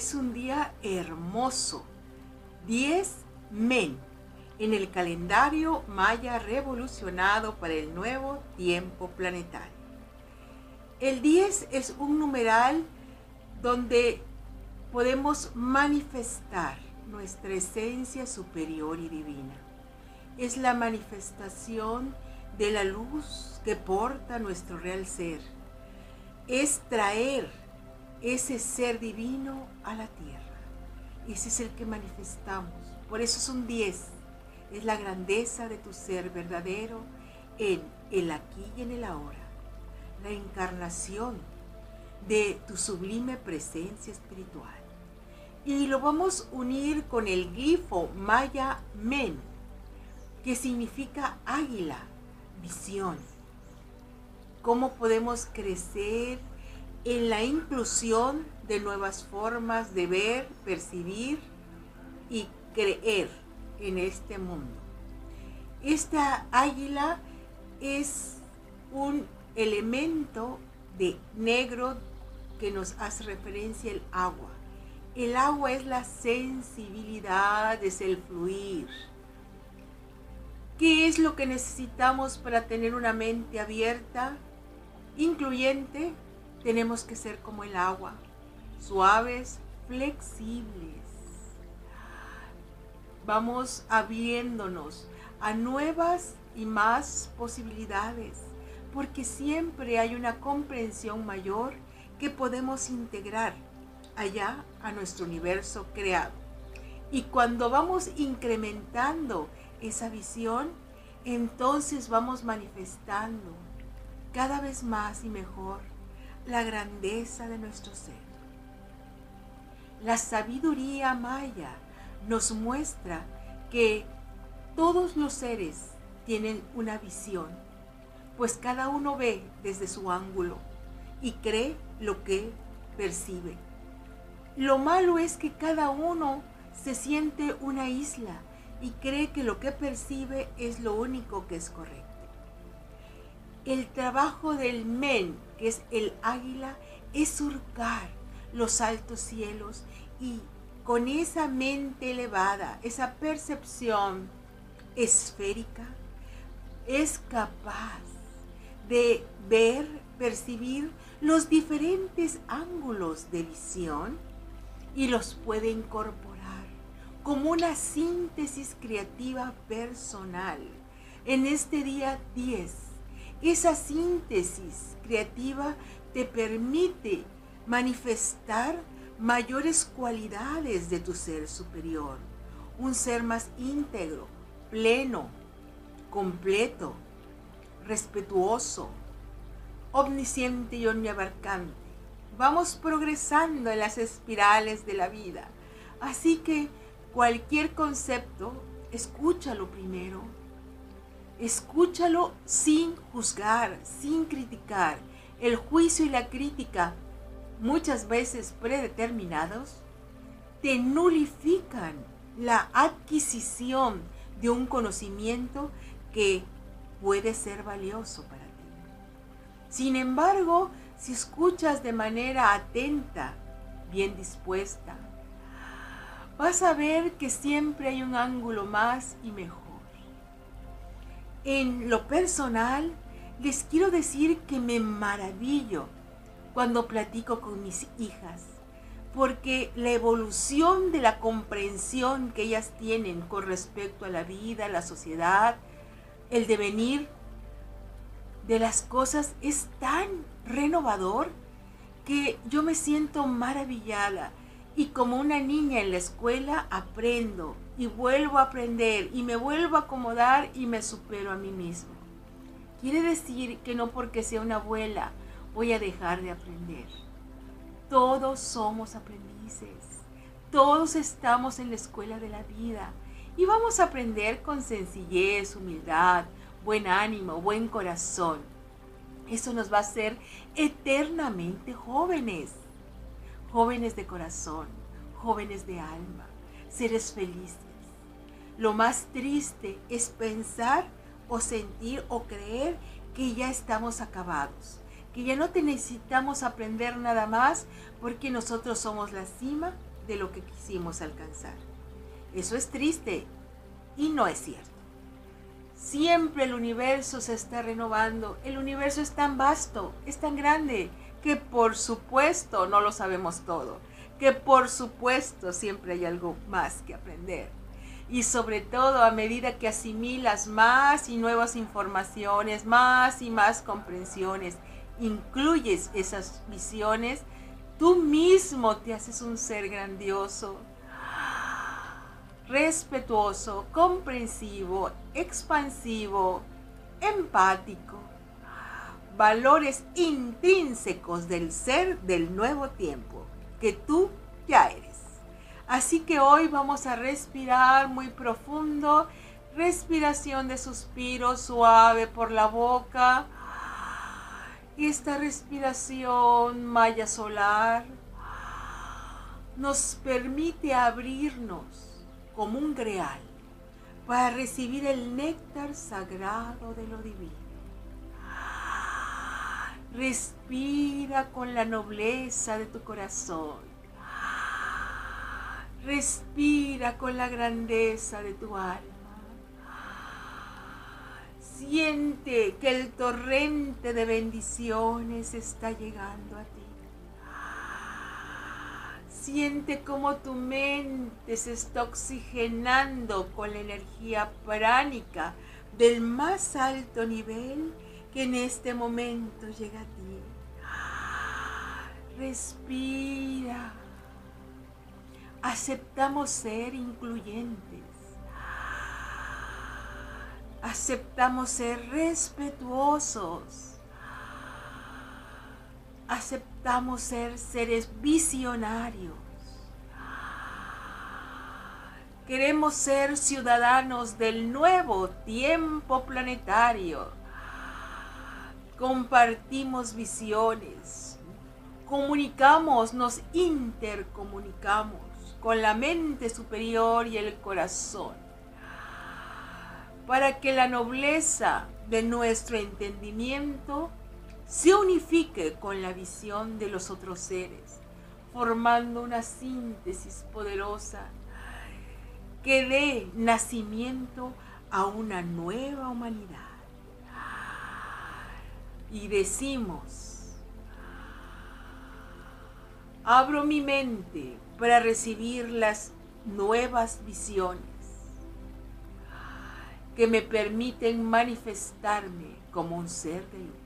es un día hermoso. 10 Men en el calendario maya revolucionado para el nuevo tiempo planetario. El 10 es un numeral donde podemos manifestar nuestra esencia superior y divina. Es la manifestación de la luz que porta nuestro real ser. Es traer ese ser divino a la tierra. Ese es el que manifestamos. Por eso es un 10. Es la grandeza de tu ser verdadero en el aquí y en el ahora. La encarnación de tu sublime presencia espiritual. Y lo vamos a unir con el glifo maya men, que significa águila, visión. ¿Cómo podemos crecer en la inclusión de nuevas formas de ver, percibir y creer en este mundo? Esta águila es un elemento de negro que nos hace referencia al agua. El agua es la sensibilidad, es el fluir. ¿Qué es lo que necesitamos para tener una mente abierta, incluyente? Tenemos que ser como el agua, suaves, flexibles. Vamos abriéndonos a nuevas y más posibilidades, porque siempre hay una comprensión mayor que podemos integrar allá a nuestro universo creado. Y cuando vamos incrementando esa visión, entonces vamos manifestando cada vez más y mejor la grandeza de nuestro ser. La sabiduría maya nos muestra que todos los seres tienen una visión, pues cada uno ve desde su ángulo y cree lo que percibe. Lo malo es que cada uno se siente una isla y cree que lo que percibe es lo único que es correcto. El trabajo del men, que es el águila, es surcar los altos cielos y con esa mente elevada, esa percepción esférica, es capaz de ver, percibir los diferentes ángulos de visión y los puede incorporar como una síntesis creativa personal. En este día 10, esa síntesis creativa te permite manifestar mayores cualidades de tu ser superior, un ser más íntegro, pleno, completo, respetuoso, omnisciente y omniabarcante. Vamos progresando en las espirales de la vida. Así que cualquier concepto, escúchalo primero. Escúchalo sin juzgar, sin criticar. El juicio y la crítica, muchas veces predeterminados, te nulifican la adquisición de un conocimiento que puede ser valioso para ti. Sin embargo, si escuchas de manera atenta, bien dispuesta, vas a ver que siempre hay un ángulo más y mejor. En lo personal, les quiero decir que me maravillo cuando platico con mis hijas, porque la evolución de la comprensión que ellas tienen con respecto a la vida, la sociedad, el devenir de las cosas es tan renovador que yo me siento maravillada y como una niña en la escuela aprendo y vuelvo a aprender y me vuelvo a acomodar y me supero a mí mismo. Quiere decir que no porque sea una abuela voy a dejar de aprender. Todos somos aprendices, todos estamos en la escuela de la vida y vamos a aprender con sencillez, humildad, buen ánimo, buen corazón. Eso nos va a hacer eternamente jóvenes, jóvenes de corazón, jóvenes de alma, seres felices. Lo más triste es pensar o sentir o creer que ya estamos acabados, que ya no te necesitamos aprender nada más porque nosotros somos la cima de lo que quisimos alcanzar. Eso es triste y no es cierto. Siempre el universo se está renovando. El universo es tan vasto, es tan grande, que por supuesto no lo sabemos todo. Que por supuesto siempre hay algo más que aprender. Y sobre todo a medida que asimilas más y nuevas informaciones, más y más comprensiones, incluyes esas visiones, tú mismo te haces un ser grandioso, respetuoso, comprensivo, expansivo, empático, valores intrínsecos del ser del nuevo tiempo que tú ya eres. Así que hoy vamos a respirar muy profundo, respiración de suspiro suave por la boca. Y esta respiración maya solar nos permite abrirnos como un greal para recibir el néctar sagrado de lo divino. Respira con la nobleza de tu corazón. Respira con la grandeza de tu alma. Siente que el torrente de bendiciones está llegando a ti. Siente cómo tu mente se está oxigenando con la energía pránica del más alto nivel que en este momento llega a ti. Respira. Aceptamos ser incluyentes. Aceptamos ser respetuosos aceptamos ser seres visionarios. Queremos ser ciudadanos del nuevo tiempo planetario. Compartimos visiones, comunicamos, nos intercomunicamos con la mente superior y el corazón para que la nobleza de nuestro entendimiento se unifique con la visión de los otros seres, formando una síntesis poderosa que dé nacimiento a una nueva humanidad. Y decimos, abro mi mente para recibir las nuevas visiones que me permiten manifestarme como un ser de luz.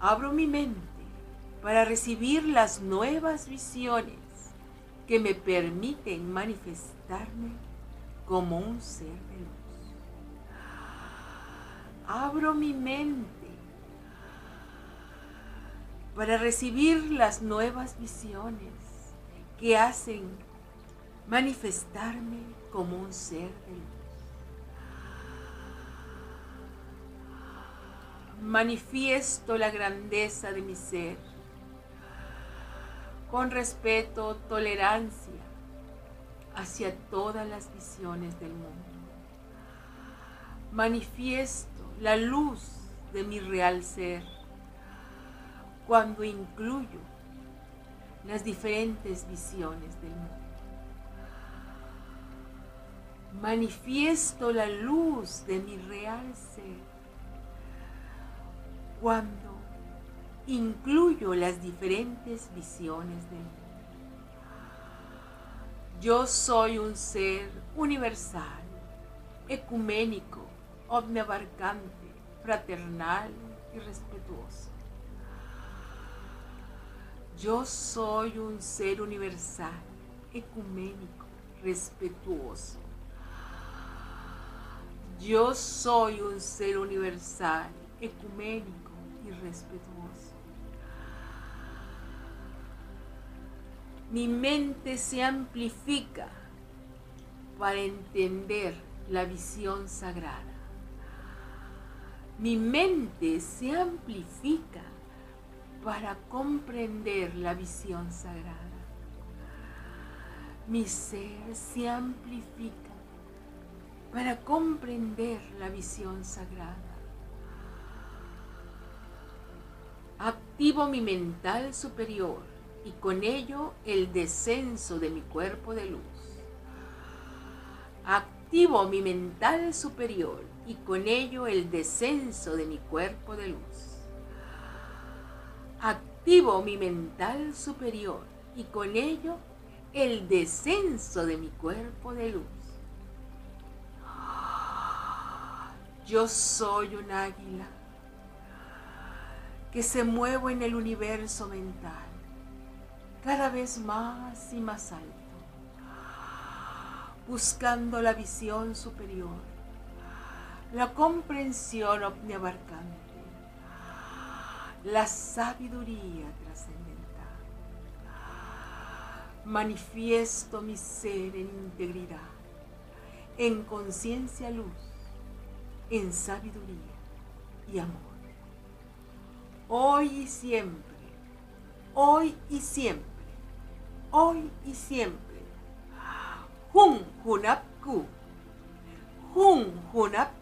Abro mi mente para recibir las nuevas visiones que me permiten manifestarme como un ser de luz. Abro mi mente para recibir las nuevas visiones que hacen manifestarme como un ser de luz. manifiesto la grandeza de mi ser con respeto, tolerancia hacia todas las visiones del mundo. Manifiesto la luz de mi real ser cuando incluyo las diferentes visiones del mundo. Manifiesto la luz de mi real ser cuando incluyo las diferentes visiones de mí. Yo soy un ser universal, ecuménico, omniabarcante, fraternal y respetuoso. Yo soy un ser universal, ecuménico, respetuoso. Yo soy un ser universal, ecuménico, y respetuoso. Mi mente se amplifica para entender la visión sagrada. Mi mente se amplifica para comprender la visión sagrada. Mi ser se amplifica para comprender la visión sagrada. Activo mi mental superior y con ello el descenso de mi cuerpo de luz. Activo mi mental superior y con ello el descenso de mi cuerpo de luz. Activo mi mental superior y con ello el descenso de mi cuerpo de luz. Yo soy un águila que se muevo en el universo mental, cada vez más y más alto, buscando la visión superior, la comprensión omniabarcante, la sabiduría trascendental. Manifiesto mi ser en integridad, en conciencia luz, en sabiduría y amor hoy y siempre, hoy y siempre, hoy y siempre. Hun Hunapku, Hun Hunapku,